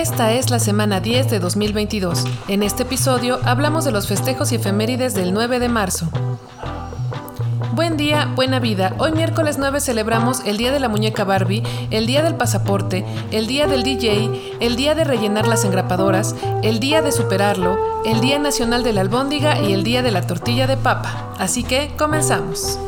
Esta es la semana 10 de 2022. En este episodio hablamos de los festejos y efemérides del 9 de marzo. Buen día, buena vida. Hoy miércoles 9 celebramos el Día de la Muñeca Barbie, el Día del Pasaporte, el Día del DJ, el Día de Rellenar las Engrapadoras, el Día de Superarlo, el Día Nacional de la Albóndiga y el Día de la Tortilla de Papa. Así que comenzamos.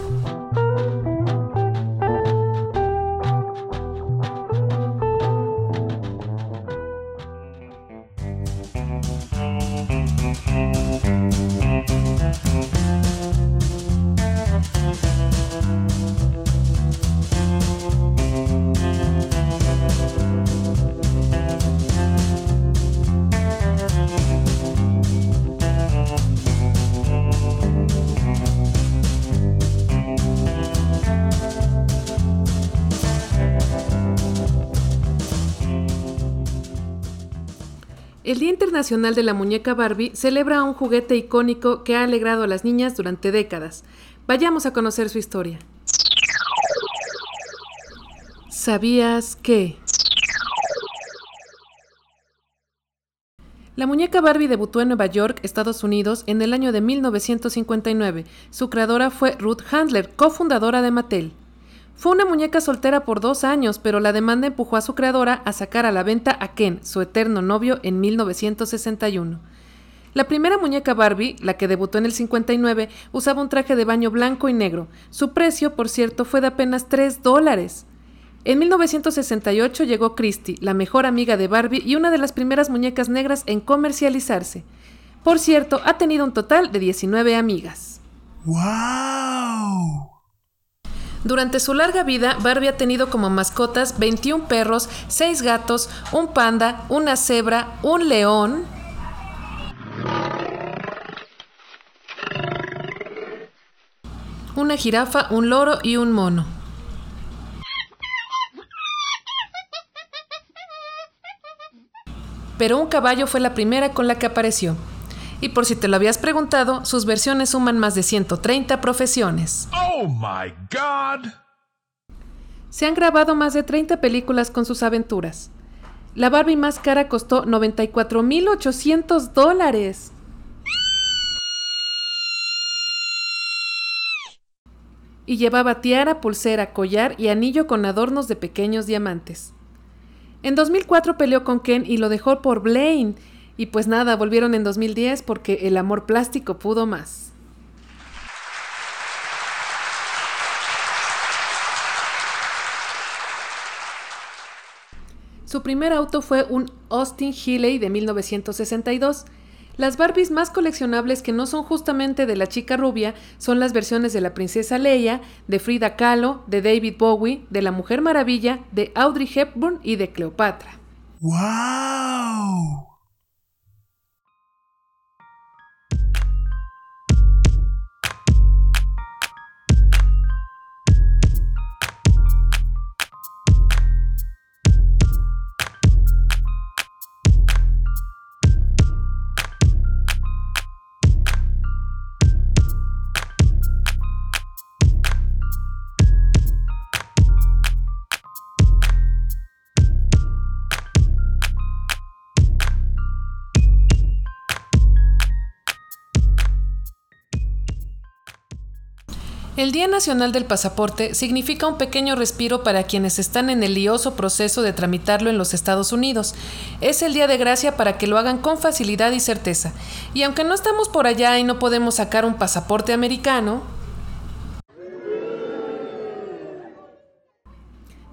Internacional de la Muñeca Barbie celebra un juguete icónico que ha alegrado a las niñas durante décadas. Vayamos a conocer su historia. ¿Sabías que? La muñeca Barbie debutó en Nueva York, Estados Unidos, en el año de 1959. Su creadora fue Ruth Handler, cofundadora de Mattel. Fue una muñeca soltera por dos años, pero la demanda empujó a su creadora a sacar a la venta a Ken, su eterno novio, en 1961. La primera muñeca Barbie, la que debutó en el 59, usaba un traje de baño blanco y negro. Su precio, por cierto, fue de apenas 3 dólares. En 1968 llegó Christie, la mejor amiga de Barbie y una de las primeras muñecas negras en comercializarse. Por cierto, ha tenido un total de 19 amigas. ¡Wow! Durante su larga vida, Barbie ha tenido como mascotas 21 perros, 6 gatos, un panda, una cebra, un león, una jirafa, un loro y un mono. Pero un caballo fue la primera con la que apareció. Y por si te lo habías preguntado, sus versiones suman más de 130 profesiones. Oh my god! Se han grabado más de 30 películas con sus aventuras. La Barbie más cara costó 94.800 dólares. Y llevaba tiara, pulsera, collar y anillo con adornos de pequeños diamantes. En 2004 peleó con Ken y lo dejó por Blaine. Y pues nada, volvieron en 2010 porque el amor plástico pudo más. Su primer auto fue un Austin Healey de 1962. Las Barbies más coleccionables que no son justamente de la chica rubia son las versiones de la princesa Leia, de Frida Kahlo, de David Bowie, de la Mujer Maravilla, de Audrey Hepburn y de Cleopatra. ¡Wow! El Día Nacional del Pasaporte significa un pequeño respiro para quienes están en el lioso proceso de tramitarlo en los Estados Unidos. Es el día de gracia para que lo hagan con facilidad y certeza. Y aunque no estamos por allá y no podemos sacar un pasaporte americano,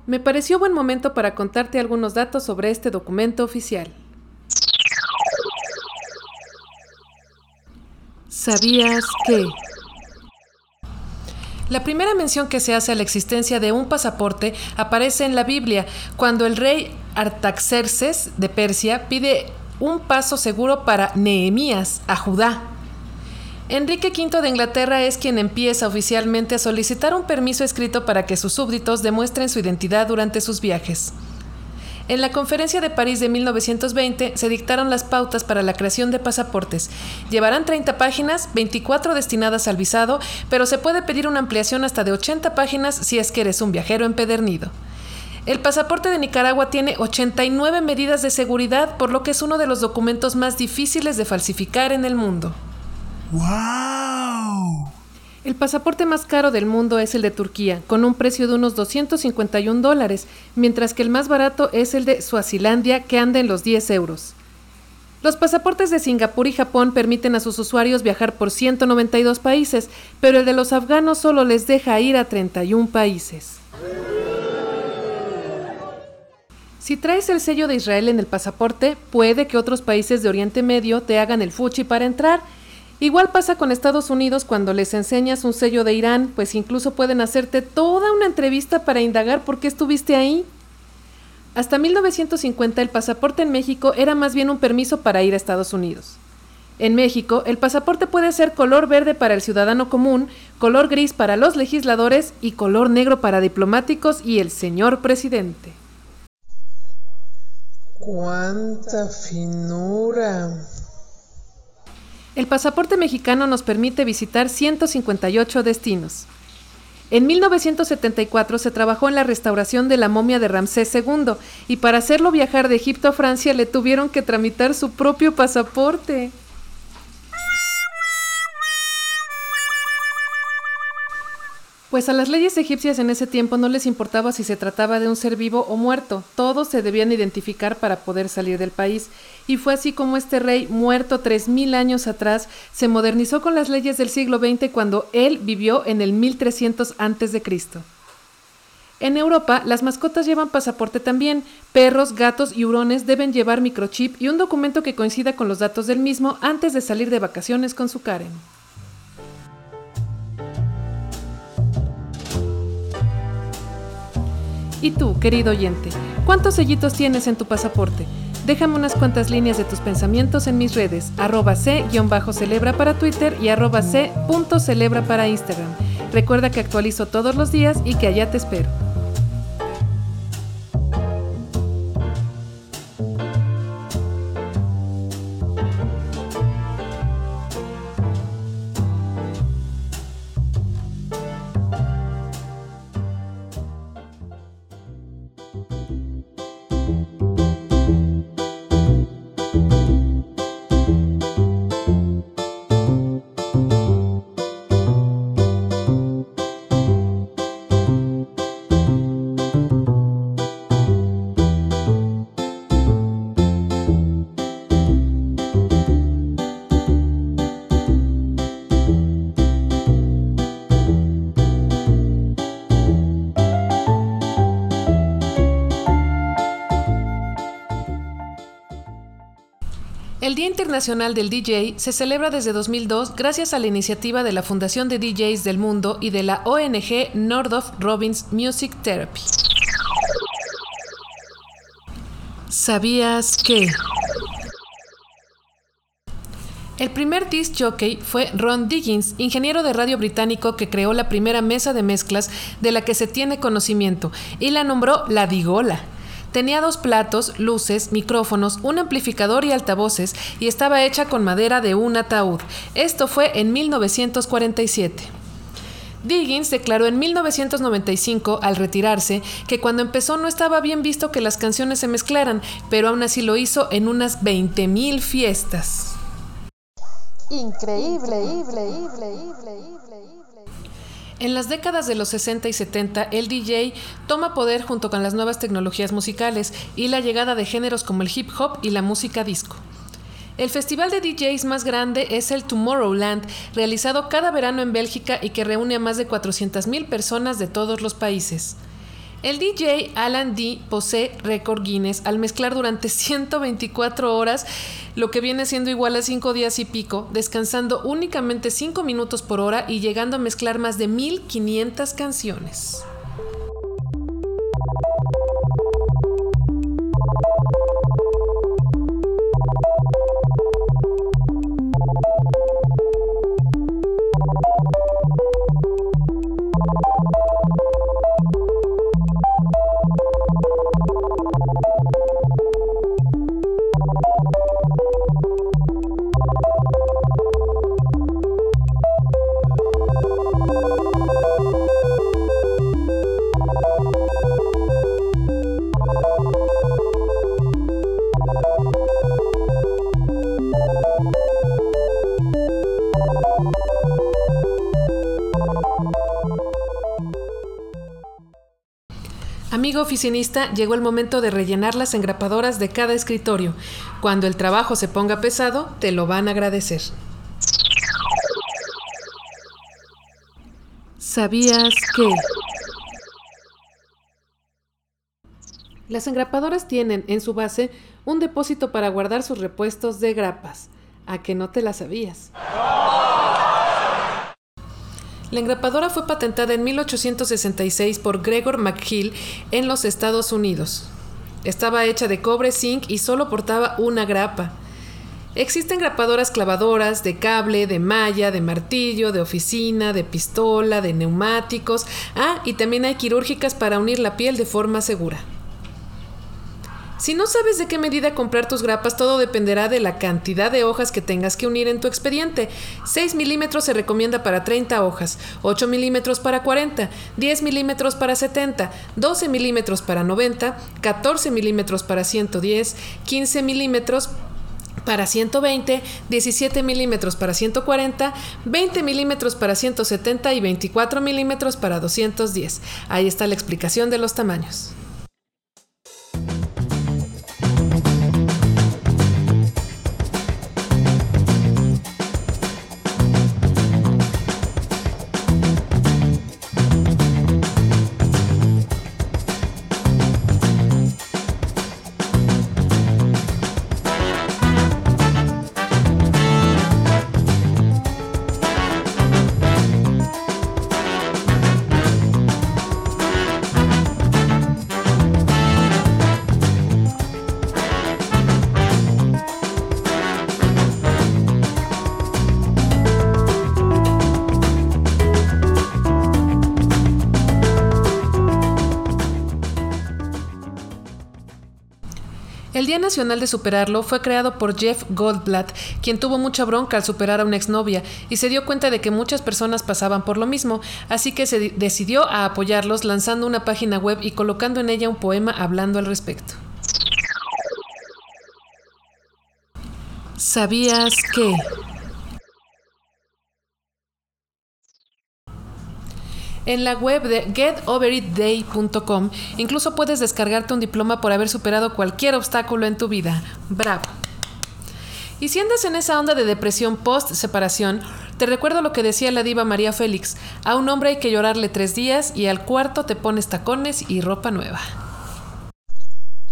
me pareció buen momento para contarte algunos datos sobre este documento oficial. ¿Sabías que... La primera mención que se hace a la existencia de un pasaporte aparece en la Biblia, cuando el rey Artaxerxes de Persia pide un paso seguro para Nehemías, a Judá. Enrique V de Inglaterra es quien empieza oficialmente a solicitar un permiso escrito para que sus súbditos demuestren su identidad durante sus viajes. En la Conferencia de París de 1920 se dictaron las pautas para la creación de pasaportes. Llevarán 30 páginas, 24 destinadas al visado, pero se puede pedir una ampliación hasta de 80 páginas si es que eres un viajero empedernido. El pasaporte de Nicaragua tiene 89 medidas de seguridad, por lo que es uno de los documentos más difíciles de falsificar en el mundo. ¡Wow! El pasaporte más caro del mundo es el de Turquía, con un precio de unos 251 dólares, mientras que el más barato es el de Suazilandia, que anda en los 10 euros. Los pasaportes de Singapur y Japón permiten a sus usuarios viajar por 192 países, pero el de los afganos solo les deja ir a 31 países. Si traes el sello de Israel en el pasaporte, puede que otros países de Oriente Medio te hagan el fuchi para entrar Igual pasa con Estados Unidos cuando les enseñas un sello de Irán, pues incluso pueden hacerte toda una entrevista para indagar por qué estuviste ahí. Hasta 1950 el pasaporte en México era más bien un permiso para ir a Estados Unidos. En México, el pasaporte puede ser color verde para el ciudadano común, color gris para los legisladores y color negro para diplomáticos y el señor presidente. ¡Cuánta finura! El pasaporte mexicano nos permite visitar 158 destinos. En 1974 se trabajó en la restauración de la momia de Ramsés II y para hacerlo viajar de Egipto a Francia le tuvieron que tramitar su propio pasaporte. Pues a las leyes egipcias en ese tiempo no les importaba si se trataba de un ser vivo o muerto, todos se debían identificar para poder salir del país, y fue así como este rey, muerto tres mil años atrás, se modernizó con las leyes del siglo XX cuando él vivió en el 1300 a.C. En Europa, las mascotas llevan pasaporte también. Perros, gatos y hurones deben llevar microchip y un documento que coincida con los datos del mismo antes de salir de vacaciones con su Karen. ¿Y tú, querido oyente, cuántos sellitos tienes en tu pasaporte? Déjame unas cuantas líneas de tus pensamientos en mis redes, arroba c-celebra para Twitter y arroba c.celebra para Instagram. Recuerda que actualizo todos los días y que allá te espero. El Día Internacional del DJ se celebra desde 2002 gracias a la iniciativa de la Fundación de DJs del Mundo y de la ONG Nordoff Robbins Music Therapy. ¿Sabías que? El primer disc jockey fue Ron Diggins, ingeniero de radio británico que creó la primera mesa de mezclas de la que se tiene conocimiento y la nombró la Digola. Tenía dos platos, luces, micrófonos, un amplificador y altavoces y estaba hecha con madera de un ataúd. Esto fue en 1947. Diggins declaró en 1995, al retirarse, que cuando empezó no estaba bien visto que las canciones se mezclaran, pero aún así lo hizo en unas 20.000 fiestas. Increíble, increíble, increíble. En las décadas de los 60 y 70, el DJ toma poder junto con las nuevas tecnologías musicales y la llegada de géneros como el hip hop y la música disco. El festival de DJs más grande es el Tomorrowland, realizado cada verano en Bélgica y que reúne a más de 400.000 personas de todos los países. El DJ Alan D posee récord Guinness al mezclar durante 124 horas, lo que viene siendo igual a 5 días y pico, descansando únicamente 5 minutos por hora y llegando a mezclar más de 1500 canciones. Oficinista, llegó el momento de rellenar las engrapadoras de cada escritorio. Cuando el trabajo se ponga pesado, te lo van a agradecer. ¿Sabías que? Las engrapadoras tienen en su base un depósito para guardar sus repuestos de grapas. ¿A que no te la sabías? La engrapadora fue patentada en 1866 por Gregor McGill en los Estados Unidos. Estaba hecha de cobre, zinc y solo portaba una grapa. Existen grapadoras clavadoras de cable, de malla, de martillo, de oficina, de pistola, de neumáticos. Ah, y también hay quirúrgicas para unir la piel de forma segura. Si no sabes de qué medida comprar tus grapas, todo dependerá de la cantidad de hojas que tengas que unir en tu expediente. 6 milímetros se recomienda para 30 hojas, 8 milímetros para 40, 10 milímetros para 70, 12 milímetros para 90, 14 milímetros para 110, 15 milímetros para 120, 17 milímetros para 140, 20 milímetros para 170 y 24 milímetros para 210. Ahí está la explicación de los tamaños. Nacional de Superarlo fue creado por Jeff Goldblatt, quien tuvo mucha bronca al superar a una exnovia y se dio cuenta de que muchas personas pasaban por lo mismo, así que se decidió a apoyarlos lanzando una página web y colocando en ella un poema hablando al respecto. ¿Sabías que? En la web de getoveritday.com incluso puedes descargarte un diploma por haber superado cualquier obstáculo en tu vida. ¡Bravo! Y si andas en esa onda de depresión post-separación, te recuerdo lo que decía la diva María Félix. A un hombre hay que llorarle tres días y al cuarto te pones tacones y ropa nueva.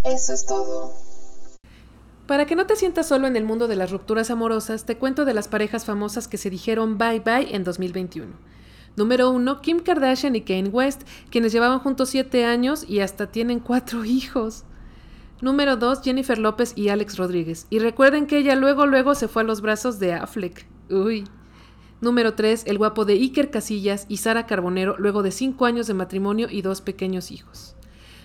Eso es todo. Para que no te sientas solo en el mundo de las rupturas amorosas, te cuento de las parejas famosas que se dijeron bye bye en 2021. Número 1, Kim Kardashian y Kanye West, quienes llevaban juntos 7 años y hasta tienen 4 hijos. Número 2, Jennifer López y Alex Rodríguez. Y recuerden que ella luego luego se fue a los brazos de Affleck. Uy. Número 3, el guapo de Iker Casillas y Sara Carbonero luego de 5 años de matrimonio y dos pequeños hijos.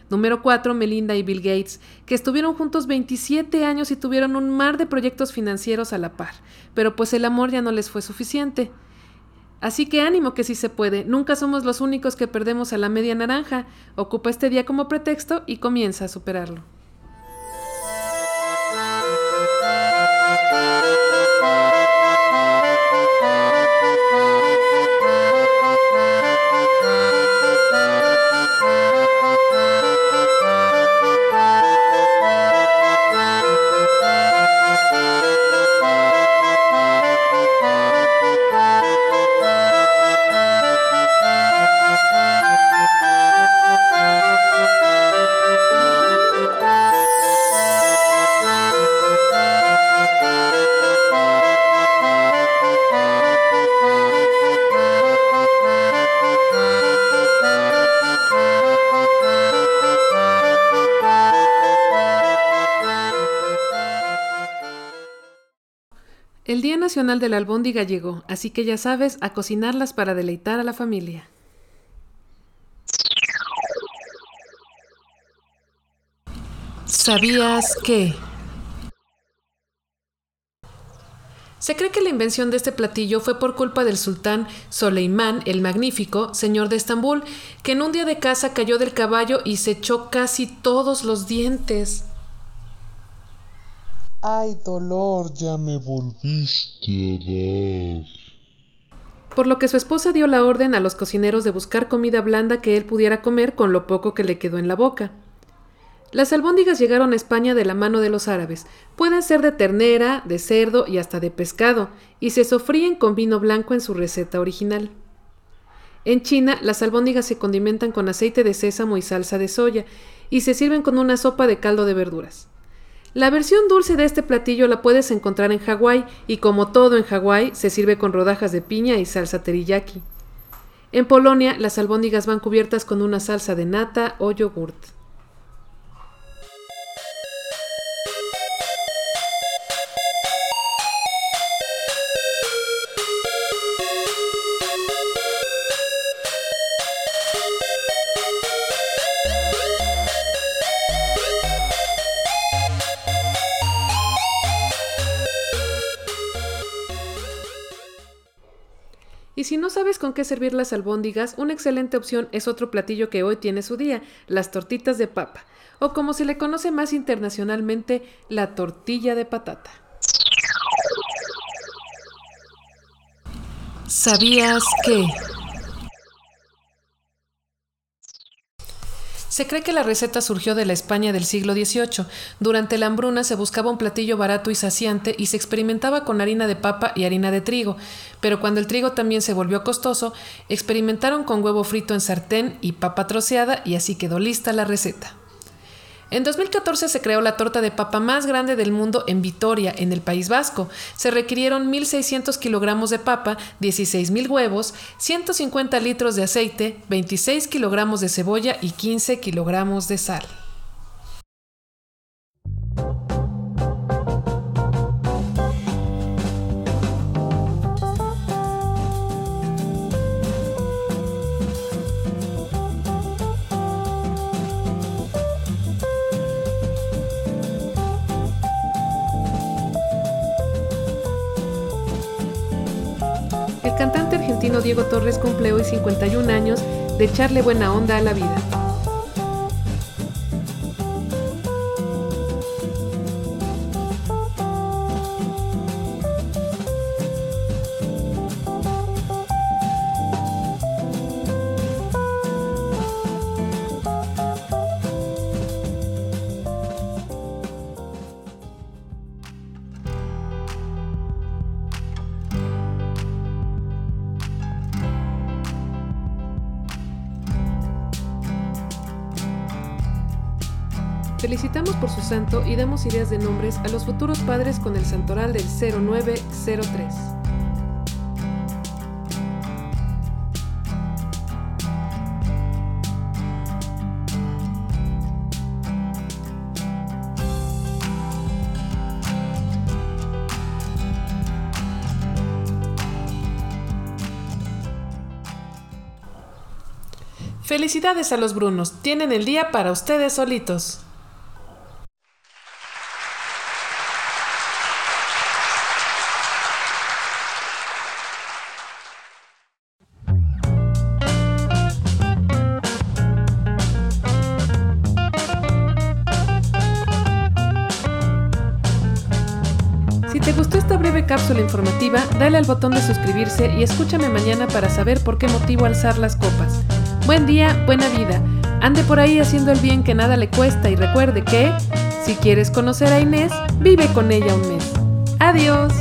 Número 4, Melinda y Bill Gates, que estuvieron juntos 27 años y tuvieron un mar de proyectos financieros a la par, pero pues el amor ya no les fue suficiente. Así que ánimo que sí se puede, nunca somos los únicos que perdemos a la media naranja. Ocupa este día como pretexto y comienza a superarlo. Nacional de Albóndiga llegó, así que ya sabes, a cocinarlas para deleitar a la familia. ¿Sabías que? Se cree que la invención de este platillo fue por culpa del sultán Soleimán el Magnífico, señor de Estambul, que en un día de caza cayó del caballo y se echó casi todos los dientes. Ay, dolor, ya me volviste a dar. por lo que su esposa dio la orden a los cocineros de buscar comida blanda que él pudiera comer con lo poco que le quedó en la boca. Las albóndigas llegaron a España de la mano de los árabes. Pueden ser de ternera, de cerdo y hasta de pescado, y se sofríen con vino blanco en su receta original. En China, las albóndigas se condimentan con aceite de sésamo y salsa de soya, y se sirven con una sopa de caldo de verduras. La versión dulce de este platillo la puedes encontrar en Hawái, y como todo en Hawái, se sirve con rodajas de piña y salsa teriyaki. En Polonia, las albóndigas van cubiertas con una salsa de nata o yogurt. Con qué servir las albóndigas, una excelente opción es otro platillo que hoy tiene su día, las tortitas de papa, o como se le conoce más internacionalmente, la tortilla de patata. ¿Sabías que? Se cree que la receta surgió de la España del siglo XVIII. Durante la hambruna se buscaba un platillo barato y saciante y se experimentaba con harina de papa y harina de trigo, pero cuando el trigo también se volvió costoso, experimentaron con huevo frito en sartén y papa troceada y así quedó lista la receta. En 2014 se creó la torta de papa más grande del mundo en Vitoria, en el País Vasco. Se requirieron 1.600 kilogramos de papa, 16.000 huevos, 150 litros de aceite, 26 kilogramos de cebolla y 15 kilogramos de sal. Diego Torres cumple hoy 51 años de echarle buena onda a la vida. Felicitamos por su santo y damos ideas de nombres a los futuros padres con el santoral del 0903. Felicidades a los Brunos, tienen el día para ustedes solitos. Cápsula informativa, dale al botón de suscribirse y escúchame mañana para saber por qué motivo alzar las copas. Buen día, buena vida. Ande por ahí haciendo el bien que nada le cuesta y recuerde que, si quieres conocer a Inés, vive con ella un mes. Adiós.